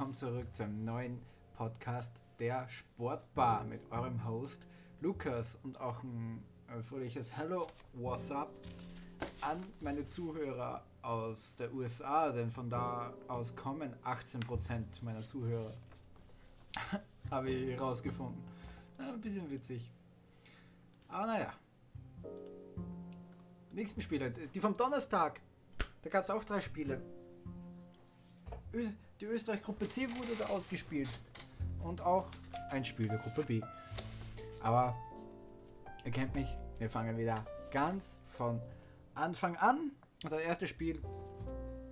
willkommen zurück zu einem neuen Podcast der Sportbar mit eurem Host Lukas und auch ein fröhliches Hello, what's up an meine Zuhörer aus der USA, denn von da aus kommen 18% meiner Zuhörer. Habe ich herausgefunden. Ein bisschen witzig. Aber naja. Nächsten Spiele, die vom Donnerstag. Da gab es auch drei Spiele. Die Österreich-Gruppe C wurde da ausgespielt. Und auch ein Spiel der Gruppe B. Aber ihr kennt mich, wir fangen wieder ganz von Anfang an. Und das erste Spiel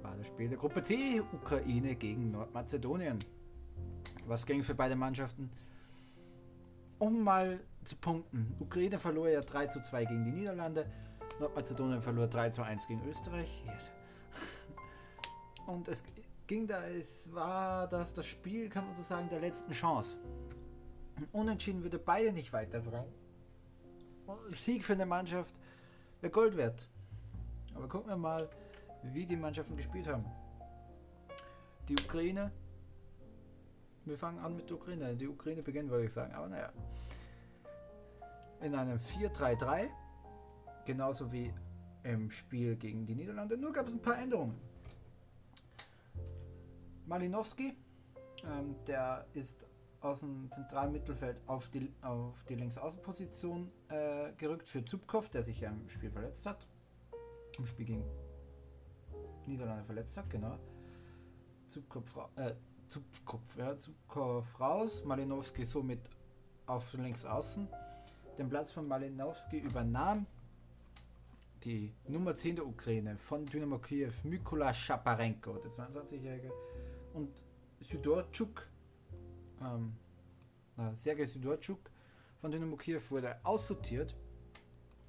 war das Spiel der Gruppe C, Ukraine gegen Nordmazedonien. Was ging für beide Mannschaften? Um mal zu punkten. Ukraine verlor ja 3 zu 2 gegen die Niederlande. Nordmazedonien verlor 3 zu 1 gegen Österreich. Yes. Und es ging da, es war das, das Spiel, kann man so sagen, der letzten Chance. Unentschieden würde beide nicht weiterbringen. Sieg für eine Mannschaft wäre Gold wert. Aber gucken wir mal, wie die Mannschaften gespielt haben. Die Ukraine. Wir fangen an mit der Ukraine. Die Ukraine beginnt, würde ich sagen. Aber naja. In einem 4-3-3. Genauso wie im Spiel gegen die Niederlande. Nur gab es ein paar Änderungen. Malinowski, ähm, der ist aus dem zentralen Mittelfeld auf die, auf die Linksaußenposition äh, gerückt für Zubkov, der sich ja im Spiel verletzt hat. Im Spiel gegen Niederlande verletzt hat, genau. Zubkopf, äh, Zubkopf, ja, Zubkopf raus, Malinowski somit auf links außen. Den Platz von Malinowski übernahm die Nummer 10 der Ukraine von Dynamo Kiew, Mykola Schaparenko, der 22-Jährige, und Sydorczuk, ähm, Sergei Sydorczuk von Dynamo Kiew wurde aussortiert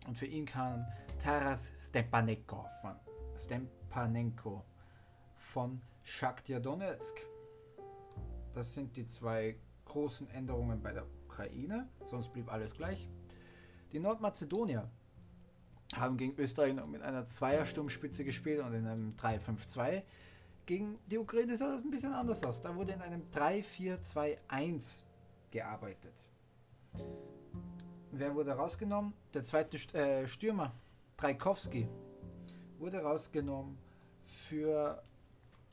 und für ihn kam Taras Stepanenko von, Stepanenko von Shakhtar Donetsk. Das sind die zwei großen Änderungen bei der Ukraine, sonst blieb alles gleich. Die Nordmazedonier haben gegen Österreich mit einer Zweiersturmspitze gespielt und in einem 3-5-2. Gegen die Ukraine sah das ein bisschen anders aus. Da wurde in einem 3-4-2-1 gearbeitet. Wer wurde rausgenommen? Der zweite äh, Stürmer, Traikowski, wurde rausgenommen für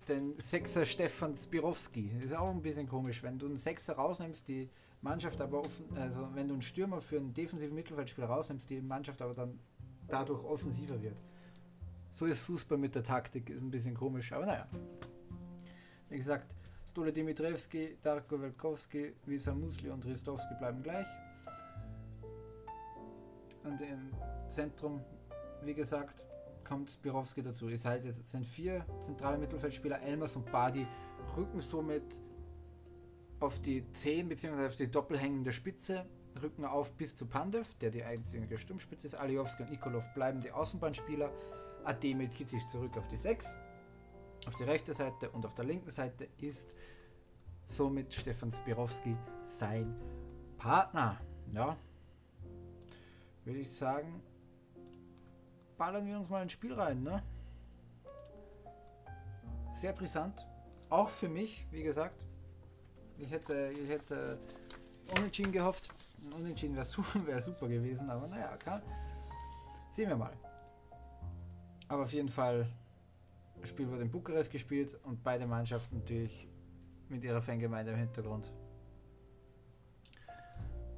den Sechser Stefan Spirowski. Ist auch ein bisschen komisch, wenn du einen Sechser rausnimmst, die Mannschaft aber offen, also wenn du einen Stürmer für einen defensiven Mittelfeldspieler rausnimmst, die Mannschaft aber dann dadurch offensiver wird. So ist Fußball mit der Taktik, ist ein bisschen komisch, aber naja. Wie gesagt, Stole Dimitrevski, Darko Welkowski, Visa Musli und Ristowski bleiben gleich. Und im Zentrum, wie gesagt, kommt Spirowski dazu. Jetzt sind vier zentrale Mittelfeldspieler, Elmers und Badi, rücken somit auf die 10 bzw. auf die doppelhängende Spitze, rücken auf bis zu Pandev, der die einzige Sturmspitze ist. Alijowski und Nikolov bleiben die Außenbahnspieler. Ademir zieht sich zurück auf die 6. Auf die rechte Seite und auf der linken Seite ist somit Stefan Spirowski sein Partner. Ja, würde ich sagen, ballern wir uns mal ins Spiel rein. Ne? Sehr brisant. Auch für mich, wie gesagt. Ich hätte, ich hätte Unentschieden gehofft. Unentschieden wäre super, wär super gewesen, aber naja, klar. Sehen wir mal. Aber auf jeden Fall, das Spiel wurde in Bukarest gespielt und beide Mannschaften natürlich mit ihrer Fangemeinde im Hintergrund.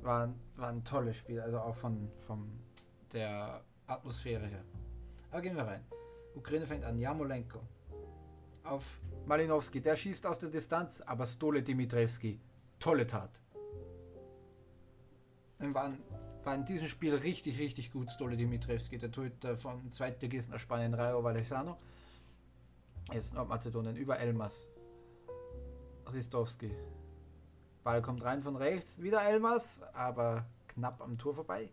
War, war ein tolles Spiel, also auch von, von der Atmosphäre her. Aber gehen wir rein. Ukraine fängt an, Jamolenko. Auf Malinowski, der schießt aus der Distanz, aber Stole Dimitrevski, tolle Tat. War, war in diesem Spiel richtig, richtig gut, Stole Dimitrevski, der Torhüter vom Zweitligisten aus Spanien, Rayo Vallecano. Jetzt Nordmazedonien über Elmas. Ristowski. Ball kommt rein von rechts, wieder Elmas, aber knapp am Tor vorbei.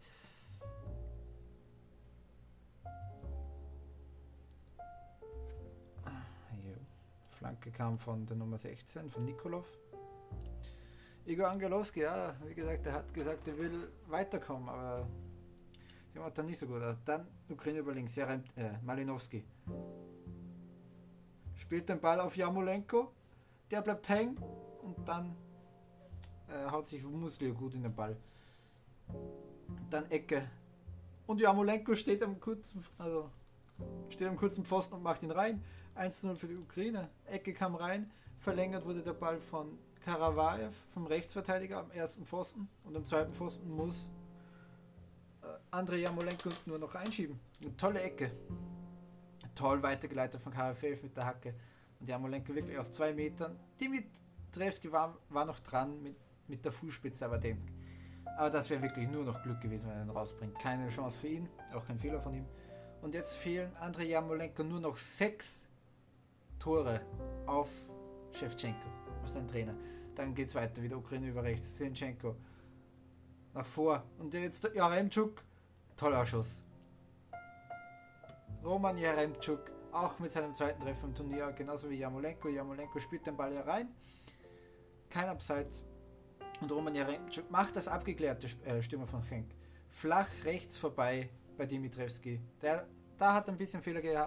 Flanke kam von der Nummer 16, von Nikolov. Igor Angelowski, ja, wie gesagt, er hat gesagt, er will weiterkommen, aber der macht dann nicht so gut aus. Dann Ukraine über links, ja, äh, Malinowski. Spielt den Ball auf Jamolenko. der bleibt hängen und dann äh, haut sich Musli gut in den Ball. Dann Ecke. Und Jamolenko steht am kurzen, also steht am kurzen Pfosten und macht ihn rein. 1-0 für die Ukraine. Ecke kam rein. Verlängert wurde der Ball von Karavaev, vom Rechtsverteidiger am ersten Pfosten. Und am zweiten Pfosten muss äh, Andrei Jamolenko nur noch einschieben. Eine tolle Ecke. Toll weitergeleitet von Karavaev mit der Hacke. Und Jamolenko wirklich aus zwei Metern. Dimitrevski war, war noch dran mit, mit der Fußspitze, aber den. Aber das wäre wirklich nur noch Glück gewesen, wenn er ihn rausbringt. Keine Chance für ihn, auch kein Fehler von ihm. Und jetzt fehlen Andrei Jamolenko nur noch sechs Tore auf Shevchenko, auf seinen Trainer. Dann geht es weiter, wieder Ukraine über rechts, Zinchenko nach vor. Und jetzt Jaremczuk, toller Schuss. Roman Jaremczuk, auch mit seinem zweiten Treffer im Turnier, genauso wie Jamolenko. Jamolenko spielt den Ball hier rein. Kein Abseits. Und Roman Jaremczuk macht das abgeklärte äh, Stürmer von Schenk. Flach rechts vorbei bei Dimitrevski. Der, da hat ein bisschen Fehler ge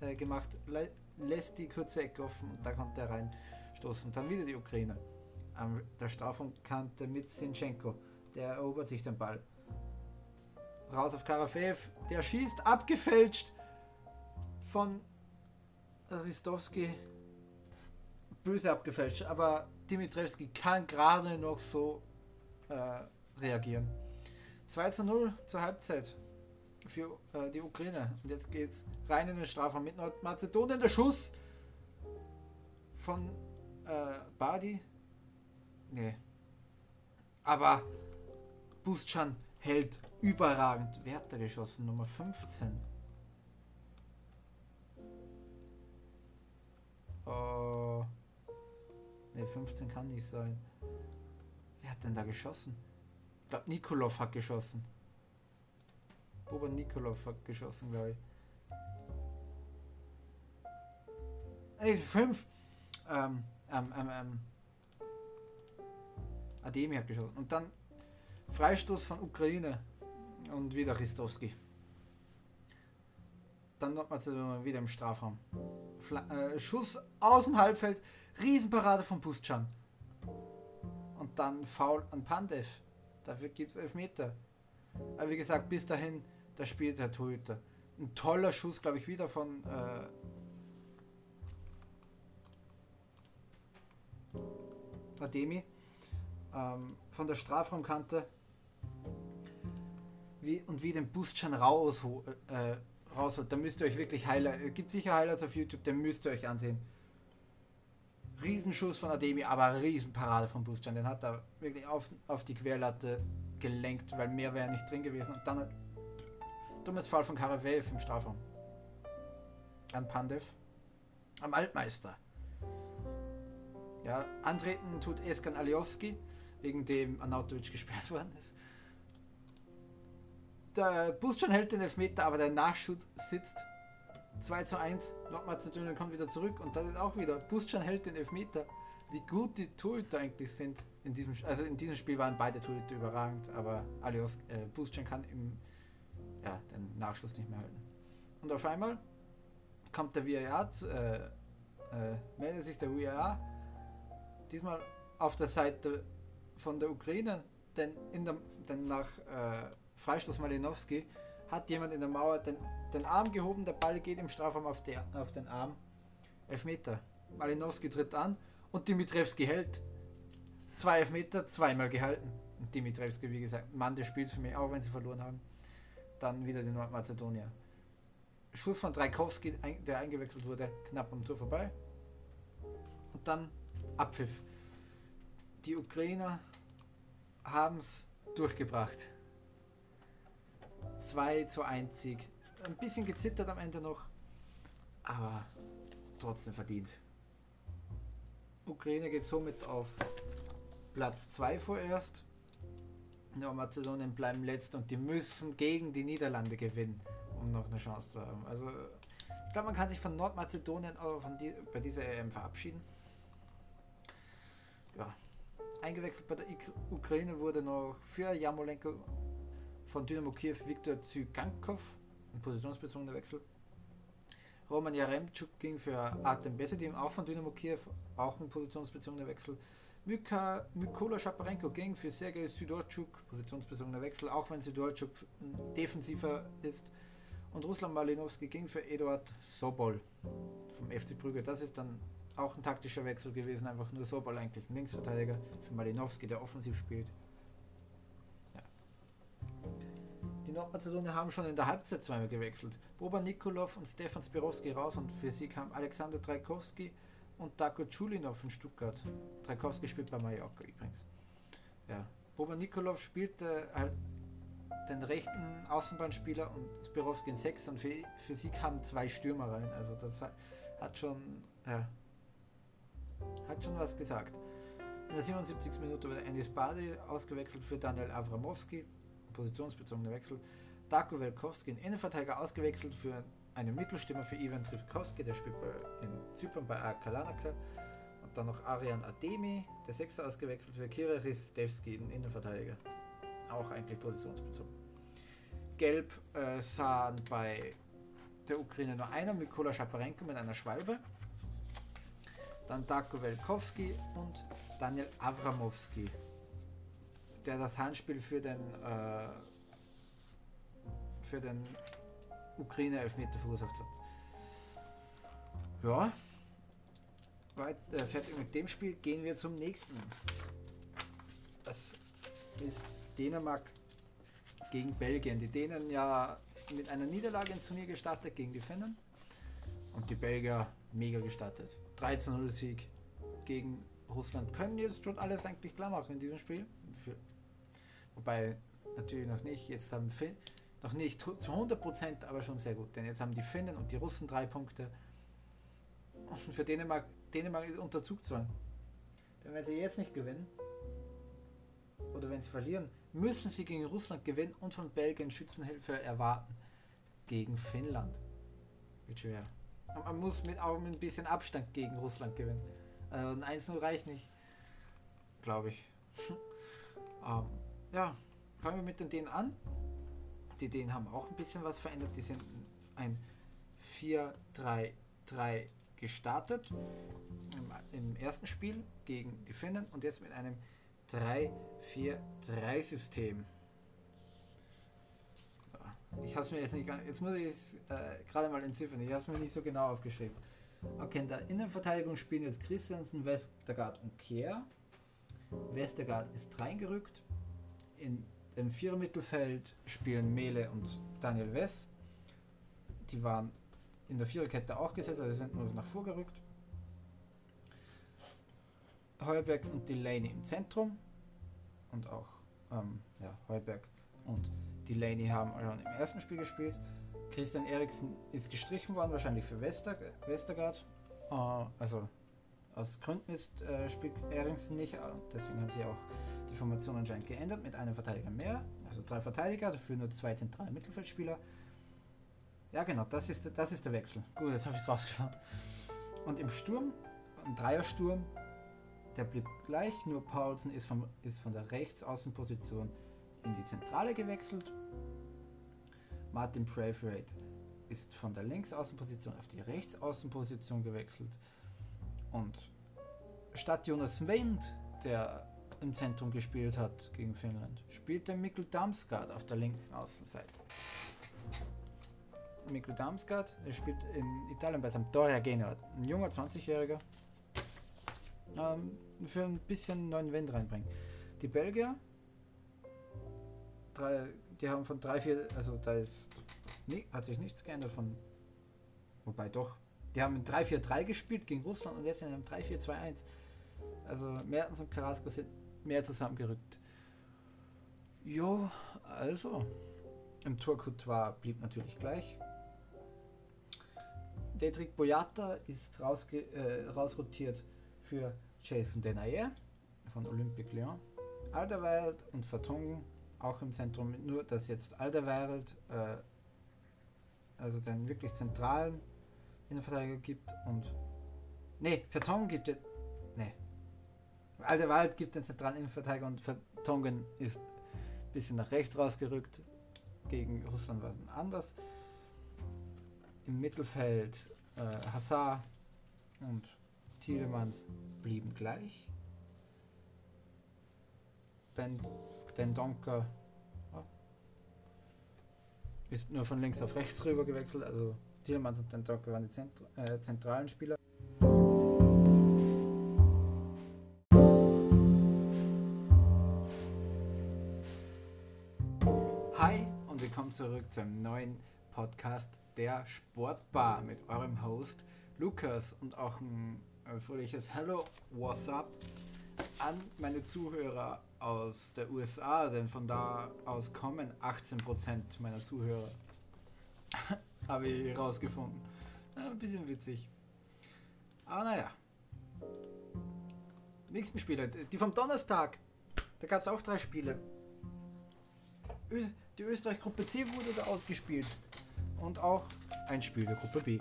äh, gemacht, lä lässt die kurze Ecke offen und da konnte er reinstoßen. Und dann wieder die Ukraine. An der Strafraumkante mit Sinchenko. Der erobert sich den Ball. Raus auf Karafev. Der schießt abgefälscht von Ristowski. Böse abgefälscht, aber Dimitrevski kann gerade noch so äh, reagieren. 2 zu 0 zur Halbzeit für äh, die Ukraine. Und jetzt geht's rein in den Strafraum mit Nordmazedonien. Der Schuss von äh, Badi. Nee. Aber Bustschan hält überragend. Wer hat da geschossen? Nummer 15. Oh. Ne, 15 kann nicht sein. Wer hat denn da geschossen? Ich glaube, Nikolov hat geschossen. Boban Nikolov hat geschossen, glaube ich. Ey, 5. Ähm, ähm, ähm, ähm. Ademi hat geschossen. Und dann Freistoß von Ukraine. Und wieder Christowski. Dann nochmal wieder im Strafraum. Fla äh, Schuss aus dem Halbfeld. Riesenparade von Pustschan. Und dann Foul an Pandev. Dafür gibt es Elfmeter. Aber wie gesagt, bis dahin, da spielt der Torhüter. Ein toller Schuss, glaube ich, wieder von äh, Ademi. Ähm, von der Strafraumkante. Wie, und wie den Bustschan raus, äh, rausholt. Da müsst ihr euch wirklich Highlights. Es gibt sicher Highlights auf YouTube, den müsst ihr euch ansehen. Riesenschuss von Ademi, aber Riesenparade von Buschan. Den hat er wirklich auf, auf die Querlatte gelenkt, weil mehr wäre nicht drin gewesen. Und dann ein dummes Fall von Karavev im Strafraum. An Pandev. Am Altmeister. Ja, antreten tut Eskan Aliowski, wegen dem Anautovic gesperrt worden ist. Der Buschan hält den Elfmeter, aber der Nachschub sitzt 2 zu 1. Nordmazedonien kommt wieder zurück und dann ist auch wieder. Buschan hält den Elfmeter. Wie gut die Torhüter eigentlich sind in diesem Also in diesem Spiel waren beide Torhüter überragend, aber Alios, äh, Buschan kann im, ja, den Nachschuss nicht mehr halten. Und auf einmal kommt der VAR, zu, äh, äh, meldet sich der VAR, diesmal auf der Seite von der Ukraine, denn, in der, denn nach äh, Freistoß Malinowski hat jemand in der Mauer den, den Arm gehoben, der Ball geht im Strafraum auf, der, auf den Arm. Elfmeter. Malinowski tritt an und Dimitrevski hält. Zwei Elfmeter, zweimal gehalten. Und Dimitrevski, wie gesagt, Mann des Spiels für mich, auch wenn sie verloren haben. Dann wieder die Nordmazedonier. Schuss von Dreikowski, der eingewechselt wurde, knapp am Tor vorbei. Und dann Abpfiff. Die Ukrainer haben es durchgebracht. 2 zu 1 Sieg. Ein bisschen gezittert am Ende noch, aber trotzdem verdient. Ukraine geht somit auf Platz 2 vorerst. Nordmazedonien bleiben letzt und die müssen gegen die Niederlande gewinnen, um noch eine Chance zu haben. Also ich glaube, man kann sich von Nordmazedonien aber von die, bei dieser EM verabschieden. Ja. Eingewechselt bei der Ukraine wurde noch für Jamolenko von Dynamo Kiew Viktor Zygankov, ein positionsbezogener Wechsel. Roman Jaremczuk ging für Artem Besedim, auch von Dynamo Kiew, auch ein positionsbezogener Wechsel. Myka, Mykola Schaparenko ging für Sergei Sydorchuk, positionsbezogener Wechsel, auch wenn Sydorchuk defensiver ist. Und Ruslan Malinowski ging für Eduard Sobol vom FC Brügge. Das ist dann auch ein taktischer Wechsel gewesen, einfach nur Sobol eigentlich ein Linksverteidiger für Malinowski, der offensiv spielt. Ja. Die Nordmazedonier haben schon in der Halbzeit zweimal gewechselt. Boban Nikolov und Stefan Spirovski raus und für sie kam Alexander Trajkowski und Darko Chulinov in Stuttgart. Trajkowski spielt bei Mallorca übrigens. Ja. Boban Nikolov spielte halt den rechten Außenbahnspieler und Spirovski in sechs und für, für sie kamen zwei Stürmer rein. Also das hat schon, ja, hat schon was gesagt. In der 77. Minute wurde Anis Badi ausgewechselt für Daniel Avramowski, positionsbezogener Wechsel. Darko Welkowski in Innenverteidiger ausgewechselt für einen Mittelstürmer für Ivan Trifkowski, der spielt bei, in Zypern bei AK Larnaca. Und dann noch Arian Ademi, der Sechser ausgewechselt für Kira Ristevski, den Innenverteidiger auch eigentlich positionsbezogen. Gelb äh, sahen bei der Ukraine nur einer, Mikola Schaparenko mit einer Schwalbe. Dann Darko Welkowski und Daniel Avramowski, der das Handspiel für den, äh, für den Ukraine-Elfmeter verursacht hat. Ja, Weit, äh, fertig mit dem Spiel, gehen wir zum nächsten. Das ist Dänemark gegen Belgien. Die Dänen ja mit einer Niederlage ins Turnier gestartet gegen die Finnen und die Belgier mega gestartet. 13-0 Sieg gegen Russland. Können jetzt schon alles eigentlich klar machen in diesem Spiel. Wobei natürlich noch nicht. Jetzt haben Fin noch nicht zu 100%, aber schon sehr gut. Denn jetzt haben die Finnen und die Russen drei Punkte. Und für Dänemark, Dänemark ist unter Zugzwang. Denn wenn sie jetzt nicht gewinnen, oder wenn sie verlieren, müssen sie gegen Russland gewinnen und von Belgien Schützenhilfe erwarten. Gegen Finnland. Wird schwer. Man muss mit auch mit ein bisschen Abstand gegen Russland gewinnen. Also ein 1-0 reicht nicht. Glaube ich. ähm, ja, fangen wir mit den Dänen an. Die Dänen haben auch ein bisschen was verändert. Die sind ein 4-3-3 gestartet im, im ersten Spiel gegen die Finnen und jetzt mit einem 3-4-3-System. Ich habe es mir jetzt nicht jetzt muss ich es äh, gerade mal entziffern, ich habe es mir nicht so genau aufgeschrieben. Okay, in der Innenverteidigung spielen jetzt Christensen, Westergaard und Kehr. Westergaard ist reingerückt. In dem Vierermittelfeld spielen Mele und Daniel Wess. Die waren in der Viererkette auch gesetzt, also sind nur nach vorgerückt. Heuberg und Delaney im Zentrum und auch ähm, ja, Heuberg und Delaney haben schon im ersten Spiel gespielt. Christian Eriksen ist gestrichen worden, wahrscheinlich für Wester, Westergaard. Äh, also aus Gründen ist, äh, spielt Eriksen nicht, deswegen haben sie auch die Formation anscheinend geändert mit einem Verteidiger mehr. Also drei Verteidiger, dafür nur zwei zentrale Mittelfeldspieler. Ja genau, das ist, das ist der Wechsel. Gut, jetzt habe ich es rausgefahren. Und im Sturm, ein Dreiersturm, der blieb gleich, nur Paulsen ist, vom, ist von der Rechtsaußenposition in die Zentrale gewechselt. Martin Braithwaite ist von der Linksaußenposition auf die Rechtsaußenposition gewechselt. Und statt Jonas Wendt, der im Zentrum gespielt hat gegen Finnland, spielte Mikkel Damsgaard auf der linken Außenseite. Mikkel Damsgaard, der spielt in Italien bei Sampdoria Genua, ein junger 20-Jähriger, ähm, für ein bisschen neuen Wind reinbringen. Die Belgier, drei, die haben von 3-4, also da ist, nee, hat sich nichts geändert von, wobei doch, die haben in 3-4-3 gespielt gegen Russland und jetzt in einem 3-4-2-1. Also Mertens und Carrasco sind mehr zusammengerückt. Jo, also, im Tor Couture blieb natürlich gleich. Dedrick Boyata ist rausge äh, rausrotiert für Jason Denayer von Olympique Lyon. Alderweireld und Vertongen auch im Zentrum, nur dass jetzt Alderweireld äh, also den wirklich zentralen Innenverteidiger gibt und ne, Vertongen gibt es ne. Alderweireld gibt den zentralen Innenverteidiger und Vertongen ist ein bisschen nach rechts rausgerückt. Gegen Russland war es anders. Im Mittelfeld Äh, Hazard und Tielemans blieben gleich. Den, den Donker ja, ist nur von links auf rechts rüber gewechselt. Also Tielemans und Donker waren die Zent äh, zentralen Spieler. Hi und willkommen zurück zu einem neuen Podcast der Sportbar mit eurem Host Lukas und auch ein fröhliches Hello, what's up an meine Zuhörer aus der USA, denn von da aus kommen 18% meiner Zuhörer. Habe ich herausgefunden. Ein bisschen witzig. Aber naja. Nächsten Spiele, die vom Donnerstag. Da gab es auch drei Spiele. Die Österreich-Gruppe C wurde da ausgespielt. Und auch ein Spiel der Gruppe B.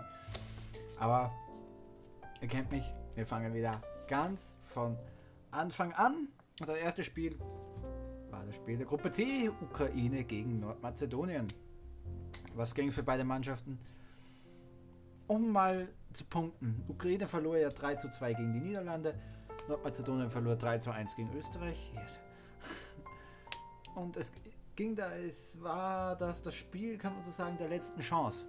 Aber ihr kennt mich, wir fangen wieder ganz von Anfang an. Das erste Spiel war das Spiel der Gruppe C, Ukraine gegen Nordmazedonien. Was ging für beide Mannschaften? Um mal zu punkten. Ukraine verlor ja 3 zu 2 gegen die Niederlande. Nordmazedonien verlor 3 zu 1 gegen Österreich. Yes. Und es ging da, es war das, das Spiel, kann man so sagen, der letzten Chance.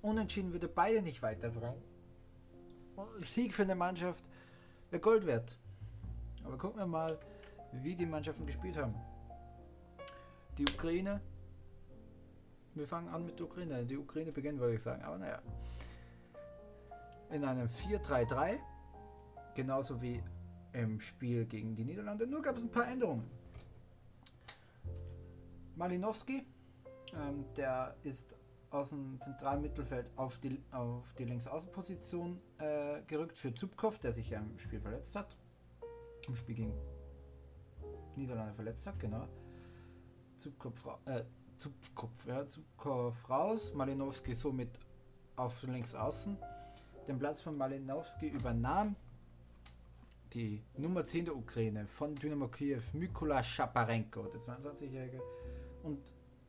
Unentschieden würde beide nicht weiterbringen. Sieg für eine Mannschaft wäre Gold wert. Aber gucken wir mal, wie die Mannschaften gespielt haben. Die Ukraine. Wir fangen an mit der Ukraine. Die Ukraine beginnt, würde ich sagen. Aber naja. In einem 4-3-3. Genauso wie im Spiel gegen die Niederlande. Nur gab es ein paar Änderungen. Malinowski, ähm, der ist aus dem zentralen Mittelfeld auf die, auf die Linksaußenposition äh, gerückt für Zubkov, der sich ja im Spiel verletzt hat. Im Spiel gegen Niederlande verletzt hat, genau. Zubkopf, äh, Zubkopf, ja, Zubkopf raus, Malinowski somit auf links außen. Den Platz von Malinowski übernahm die Nummer 10 der Ukraine von Dynamo Kiew, Mykola Schaparenko, der 22-jährige, und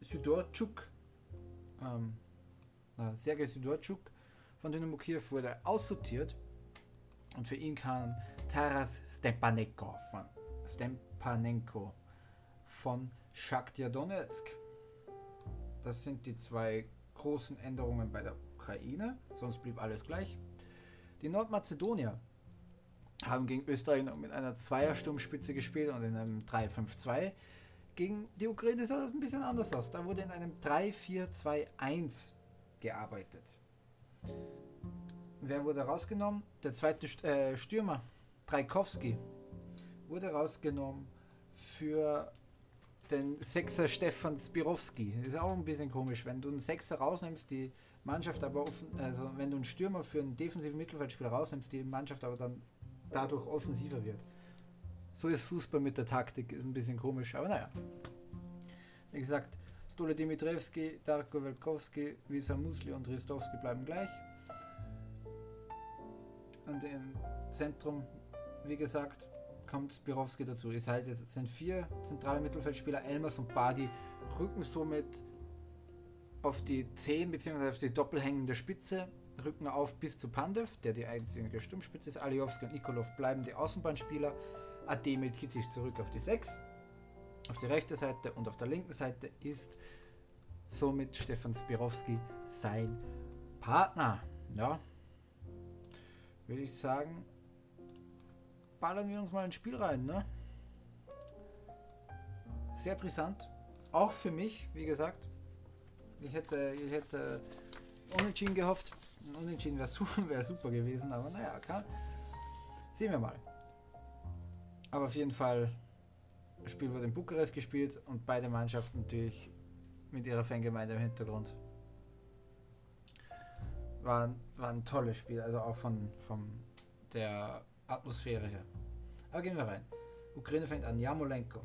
Sydorczuk, ähm, Sergei Sydorczuk von Dynamo Kiew wurde aussortiert und für ihn kam Taras Stepanenko von, Stepanenko von Shakhtar Donetsk. Das sind die zwei großen Änderungen bei der Ukraine, sonst blieb alles gleich. Die Nordmazedonier haben gegen Österreich mit einer Zweiersturmspitze gespielt und in einem 3-5-2. Gegen die Ukraine sah das ein bisschen anders aus. Da wurde in einem 3-4-2-1 gearbeitet. Wer wurde rausgenommen? Der zweite äh, Stürmer, Trajkowski, wurde rausgenommen für den Sechser Stefan Spirowski. Ist auch ein bisschen komisch, wenn du einen Sechser rausnimmst, die Mannschaft aber offen, also wenn du einen Stürmer für einen defensiven Mittelfeldspieler rausnimmst, die Mannschaft aber dann dadurch offensiver wird. So ist Fußball mit der Taktik, ist ein bisschen komisch, aber naja. Wie gesagt, Stole Dimitrevski, Darko Welkowski, Visa Musli und Ristovski bleiben gleich. Und im Zentrum, wie gesagt, kommt Spirowski dazu. Es halt jetzt sind vier zentrale Mittelfeldspieler, Elmers und Badi, rücken somit auf die 10 bzw. auf die doppelhängende Spitze rücken auf bis zu Pandev, der die einzige Sturmspitze ist. Alijowski und Nikolov bleiben die Außenbahnspieler. Ademir zieht sich zurück auf die 6. Auf die rechte Seite und auf der linken Seite ist somit Stefan Spirowski sein Partner. Ja, würde ich sagen, ballern wir uns mal ins Spiel rein. Ne? Sehr brisant. Auch für mich, wie gesagt. Ich hätte, ich hätte unentschieden gehofft. Unentschieden wäre super, wär super gewesen, aber naja, kann. Sehen wir mal. Aber auf jeden Fall, das Spiel wurde in Bukarest gespielt und beide Mannschaften natürlich mit ihrer Fangemeinde im Hintergrund. War, war ein tolles Spiel, also auch von, von der Atmosphäre her. Aber gehen wir rein. Ukraine fängt an, Jamolenko.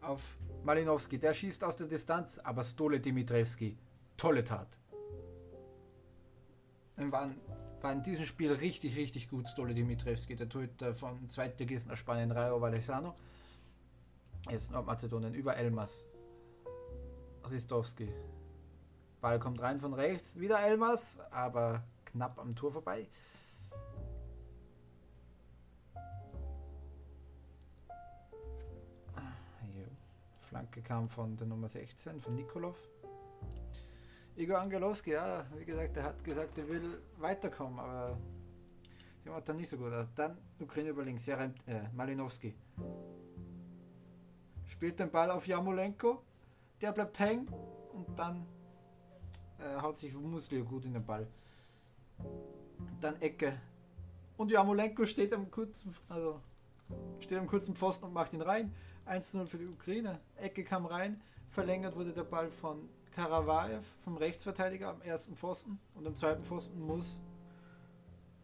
Auf Malinowski, der schießt aus der Distanz, aber Stole Dimitrevski, tolle Tat war, war in diesem Spiel richtig, richtig gut. Stole Dimitrevski, der Torhüter vom Zweitligisten aus Spanien, Rayo Vallecano. Jetzt Nordmazedonien über Elmas. Ristovski. Ball kommt rein von rechts. Wieder Elmas, aber knapp am Tor vorbei. Flanke kam von der Nummer 16, von Nikolov. Igor Angelowski, ja, wie gesagt, er hat gesagt, er will weiterkommen, aber der macht dann nicht so gut. Also dann Ukraine über links, ja, äh, Malinowski. Spielt den Ball auf Jamolenko, der bleibt hängen und dann äh, haut sich Muslio gut in den Ball. Dann Ecke. Und Jamolenko steht am kurzen, also steht am kurzen Pfosten und macht ihn rein. 1-0 für die Ukraine. Ecke kam rein. Verlängert wurde der Ball von Karavaev, vom Rechtsverteidiger, am ersten Pfosten. Und am zweiten Pfosten muss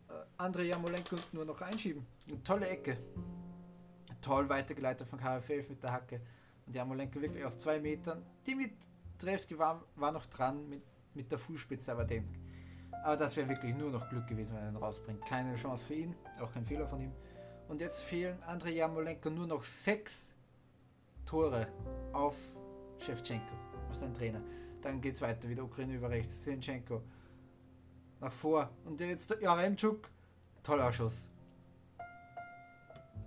äh, Andrei Jamolenko nur noch einschieben. Eine tolle Ecke. Toll weitergeleitet von Karavaev mit der Hacke. Und Jamolenko wirklich aus zwei Metern. Dimitrevski war, war noch dran mit, mit der Fußspitze, aber den. Aber das wäre wirklich nur noch Glück gewesen, wenn er ihn rausbringt. Keine Chance für ihn, auch kein Fehler von ihm. Und jetzt fehlen Andrei Jamolenko nur noch sechs Tore auf Shevchenko, auf seinen Trainer. Dann geht es weiter, wieder Ukraine über rechts, Zinchenko nach vor. Und jetzt Jaremczuk, toller Schuss.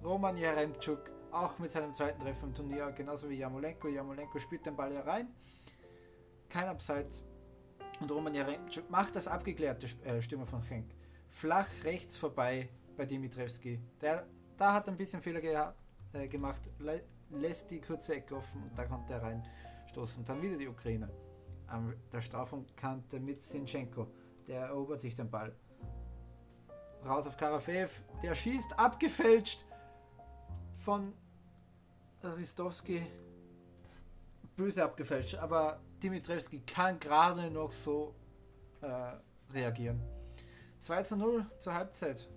Roman Jaremczuk, auch mit seinem zweiten Treffer im Turnier, genauso wie Jamolenko. Jamolenko spielt den Ball hier rein. Kein Abseits. Und Roman Jaremczuk macht das abgeklärte äh, Stürmer von Schenk. Flach rechts vorbei bei Dimitrevski. Der, da hat ein bisschen Fehler gehabt, äh, gemacht lässt die kurze Ecke offen und da konnte er reinstoßen. Dann wieder die Ukraine. An der Strafraumkante mit Sinchenko. Der erobert sich den Ball. Raus auf Karafev. Der schießt abgefälscht von Ristowski. Böse abgefälscht. Aber Dimitrevski kann gerade noch so äh, reagieren. 2 zu 0 zur Halbzeit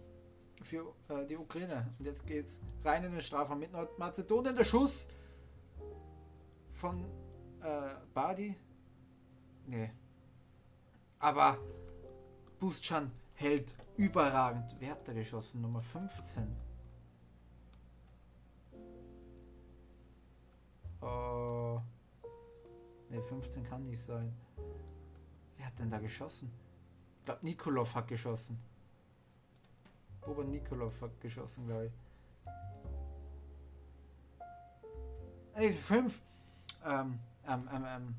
für äh, die Ukraine. Und jetzt geht's rein in den Strafraum mit Nordmazedonien. Der Schuss von äh, Badi. Nee. Aber Bustschan hält überragend. Wer hat da geschossen? Nummer 15. Oh. Ne, 15 kann nicht sein. Wer hat denn da geschossen? Ich glaube, Nikolov hat geschossen. Boban Nikolov hat geschossen, glaube ich. Ey, fünf. Ähm, ähm, ähm, ähm.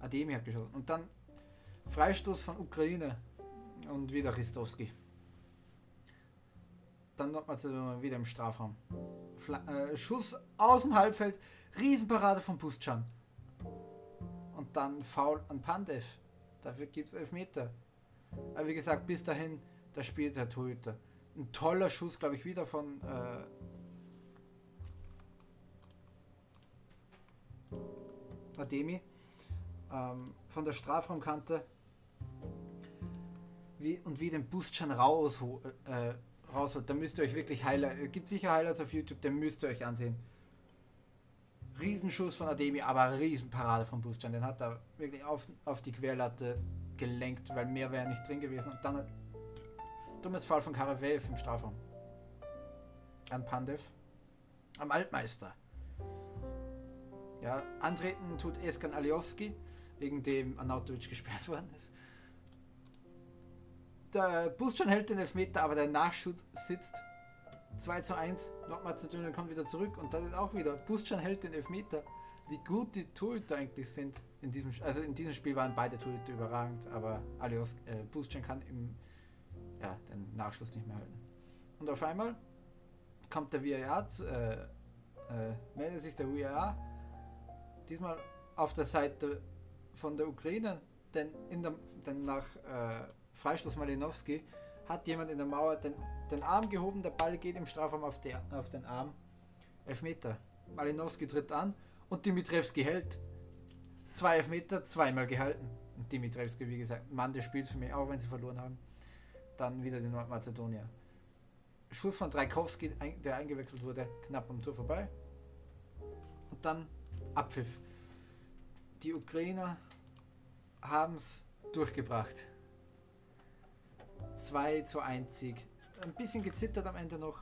Ademi hat geschossen. Und dann Freistoß von Ukraine. Und wieder Ristowski. Dann nochmal wieder im Strafraum. Fla äh, Schuss aus dem Halbfeld. Riesenparade von Pustschan. Und dann Foul an Pandev. Dafür gibt es Elfmeter. Aber wie gesagt, bis dahin da spielt der Torhüter. Ein toller Schuss, glaube ich, wieder von äh, Ademi. Ähm, von der Strafraumkante. Wie, und wie den Boost schon raus, äh, rausholt. Da müsst ihr euch wirklich Highlights. Es gibt sicher Highlights auf YouTube, den müsst ihr euch ansehen. Riesenschuss von Ademi, aber Riesenparade von Buscan. Den hat er wirklich auf, auf die Querlatte gelenkt, weil mehr wäre nicht drin gewesen. Und dann Dummes Fall von Karavev im Strafraum. An Pandev. Am Altmeister. Ja, antreten tut Eskan Aliowski, wegen dem Anautovic gesperrt worden ist. Der Buscan hält den Elfmeter, aber der Nachschub sitzt. 2 zu 1. Nordmazedonien kommt wieder zurück und dann ist auch wieder. Buscan hält den Elfmeter. Wie gut die Torhüter eigentlich sind in diesem Also in diesem Spiel waren beide Torhüter überragend, aber Alios, äh, Buscan kann im ja, den Nachschuss nicht mehr halten. Und auf einmal kommt der VAR, äh, äh, meldet sich der VAR, diesmal auf der Seite von der Ukraine, denn, in der, denn nach äh, Freistoß Malinowski hat jemand in der Mauer den, den Arm gehoben, der Ball geht im Strafraum auf, der, auf den Arm. Elfmeter. Malinowski tritt an und Dimitrevski hält. Zwei Elfmeter, zweimal gehalten. Und Dimitrevski, wie gesagt, Mann des Spiels für mich, auch wenn sie verloren haben dann wieder die Nordmazedonier. Schuss von Dreikowski, der eingewechselt wurde, knapp am Tor vorbei. Und dann Abpfiff. Die Ukrainer haben es durchgebracht. 2 zu 1 Sieg. Ein bisschen gezittert am Ende noch,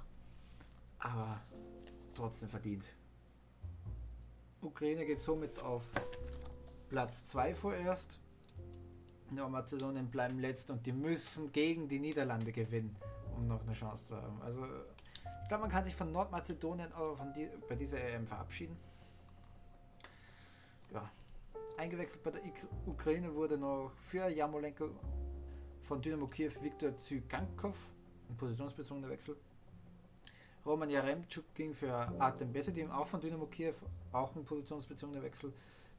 aber trotzdem verdient. Ukraine geht somit auf Platz 2 vorerst. Nordmazedonien bleiben letzt und die müssen gegen die Niederlande gewinnen, um noch eine Chance zu haben. Also ich glaube, man kann sich von Nordmazedonien aber von die, bei dieser EM verabschieden. Ja. Eingewechselt bei der Ik Ukraine wurde noch für Jamolenko von Dynamo Kiew Viktor Zygankov, ein positionsbezogener Wechsel. Roman Jaremczuk ging für Artem Besedim, auch von Dynamo Kiew, auch ein positionsbezogener Wechsel.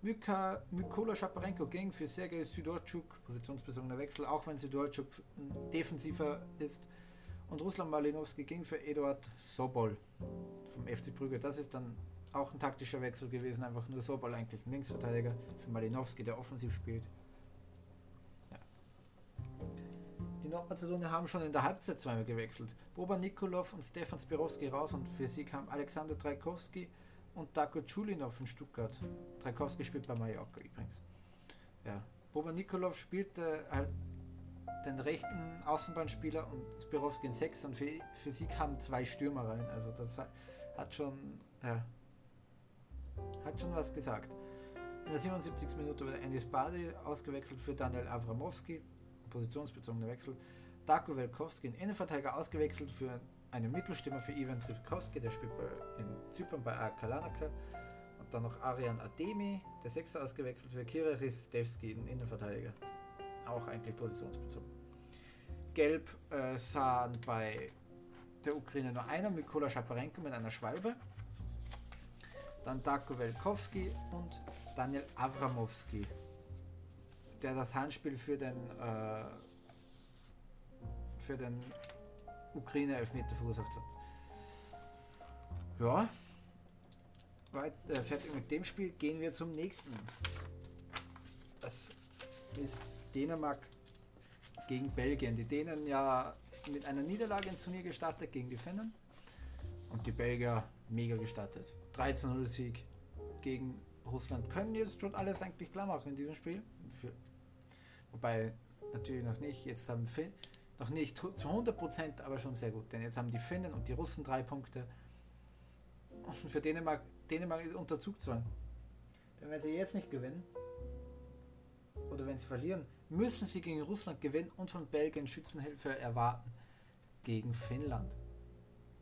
Myka, Mykola Schaparenko ging für Sergei Sydorchuk, positionsbezogener Wechsel, auch wenn Sydorchuk defensiver ist. Und Ruslan Malinowski ging für Eduard Sobol vom FC Brügge. Das ist dann auch ein taktischer Wechsel gewesen, einfach nur Sobol eigentlich ein Linksverteidiger für Malinowski, der offensiv spielt. Ja. Die Nordmazedonier haben schon in der Halbzeit zweimal gewechselt. Boba Nikolov und Stefan Spirovski raus und für sie kam Alexander Trajkowski und Darko Chulinov in Stuttgart. Trajkowski spielt bei Mallorca übrigens. Ja. Boba Nikolov spielte halt den rechten Außenbahnspieler und Spirovski in 6 und für, für sie kamen zwei Stürmer rein. Also das hat schon, ja, hat schon was gesagt. In der 77. Minute wurde Andis Badi ausgewechselt für Daniel Avramowski, positionsbezogener Wechsel. Darko Welkowski, in Innenverteidiger, ausgewechselt für einen Mittelstürmer für Ivan Trivkowski, der spielt bei, in Zypern bei AK Larnaca. Und dann noch Arian Ademi, der Sechser ausgewechselt für Kira Ristevski, in Innenverteidiger. Auch eigentlich positionsbezogen. Gelb äh, sahen bei der Ukraine nur einer, Mikola Schaparenko mit einer Schwalbe. Dann Darko Welkowski und Daniel Avramowski, der das Handspiel für den, äh, für den Ukraine Elfmeter verursacht hat. Ja, Weit, äh, fertig mit dem Spiel. Gehen wir zum nächsten. Das ist Dänemark gegen Belgien. Die Dänen ja mit einer Niederlage ins Turnier gestartet gegen die Finnen. Und die Belgier mega gestartet. 13-0 Sieg gegen Russland. Können jetzt schon alles eigentlich klar machen in diesem Spiel. Wobei natürlich noch nicht. Jetzt haben Fin noch nicht zu 100%, aber schon sehr gut. Denn jetzt haben die Finnen und die Russen drei Punkte. Und für Dänemark, Dänemark ist unter Zugzwang. Denn wenn sie jetzt nicht gewinnen, oder wenn sie verlieren, müssen sie gegen Russland gewinnen und von Belgien Schützenhilfe erwarten. Gegen Finnland.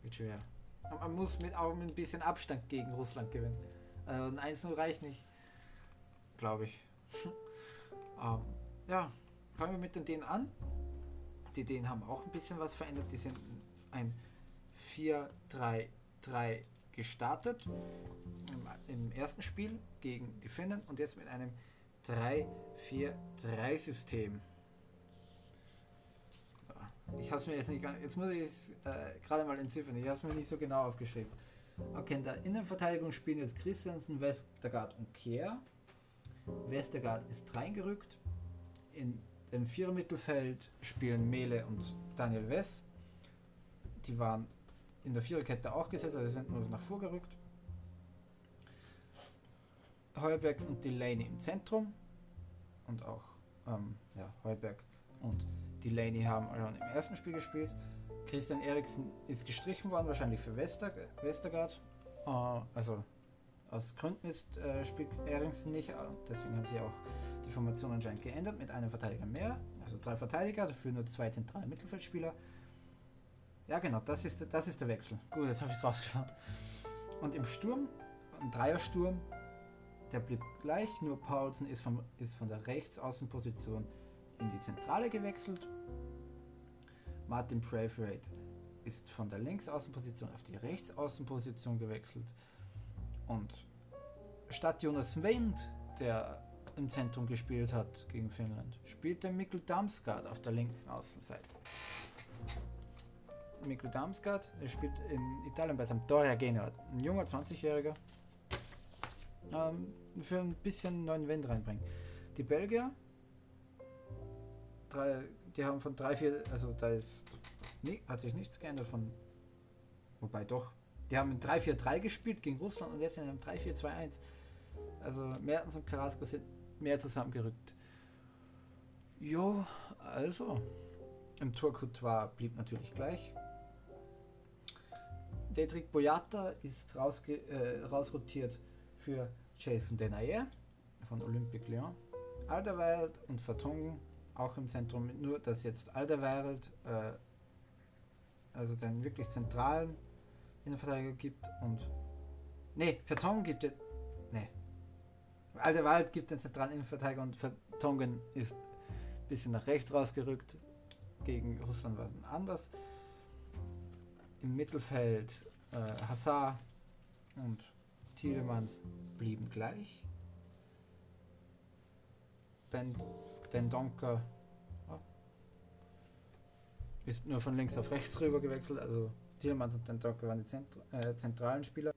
Wird schwer. Und man muss mit auch mit ein bisschen Abstand gegen Russland gewinnen. Also ein 1-0 reicht nicht. Glaube ich. ähm, ja, fangen wir mit den Dänen an. Die Dänen haben auch ein bisschen was verändert. Die sind ein 4-3-3 gestartet im, im, ersten Spiel gegen die Finnen und jetzt mit einem 3-4-3-System. Ich habe es mir jetzt nicht jetzt muss ich es äh, gerade mal entziffern. Ich habe es mir nicht so genau aufgeschrieben. Okay, in der Innenverteidigung spielen jetzt Christiansen, Westergaard und Kehr. Westergaard ist reingerückt. In dem Vierermittelfeld spielen Mele und Daniel Wess. Die waren in der Viererkette auch gesetzt, also sind nur nach vorgerückt. Heuberg und Delaney im Zentrum. Und auch ähm, ja, Heuberg und Delaney haben schon im ersten Spiel gespielt. Christian Eriksen ist gestrichen worden, wahrscheinlich für Wester, Westergaard. Äh, also aus Gründen ist, äh, spielt Eriksen nicht, deswegen haben sie auch die Formation anscheinend geändert mit einem Verteidiger mehr. Also drei Verteidiger, dafür nur zwei zentrale Mittelfeldspieler. Ja genau, das ist, das ist der Wechsel. Gut, jetzt habe ich es rausgefahren. Und im Sturm, ein Dreiersturm, der blieb gleich, nur Paulsen ist, vom, ist von der Rechtsaußenposition in die Zentrale gewechselt. Martin Braithwaite ist von der Linksaußenposition auf die Rechtsaußenposition gewechselt. Und statt Jonas Wendt, der im Zentrum gespielt hat gegen Finnland, spielte Mikkel Damsgaard auf der linken Außenseite. Mikkel Damsgaard, der spielt in Italien bei Sampdoria Genua, ein junger 20-Jähriger, ähm, für ein bisschen neuen Wind reinbringen. Die Belgier drei, die haben von 3, 4, also da ist, nee, hat sich nichts geändert von, wobei doch, die haben in 3-4-3 gespielt gegen Russland und jetzt in einem 3-4-2-1. Also Mertens und Carrasco sind mehr zusammengerückt. Jo, also, im Tor Couture blieb natürlich gleich. Dedrick Boyata ist rausge äh, rausrotiert für Jason Denayer von Olympique Lyon. Alderweireld und Vertongen auch im Zentrum, nur dass jetzt Alderweireld äh, also den wirklich zentralen Innenverteidiger gibt und ne, Vertongen gibt. Alderweireld gibt den zentralen Innenverteidiger und Vertongen ist ein bisschen nach rechts rausgerückt. Gegen Russland war es anders. Im Mittelfeld äh, Hazard und Tielemans blieben gleich. Den, den Donker ist nur von links auf rechts rüber gewechselt. Also Tielemans und den Donker waren die Zent äh, zentralen Spieler.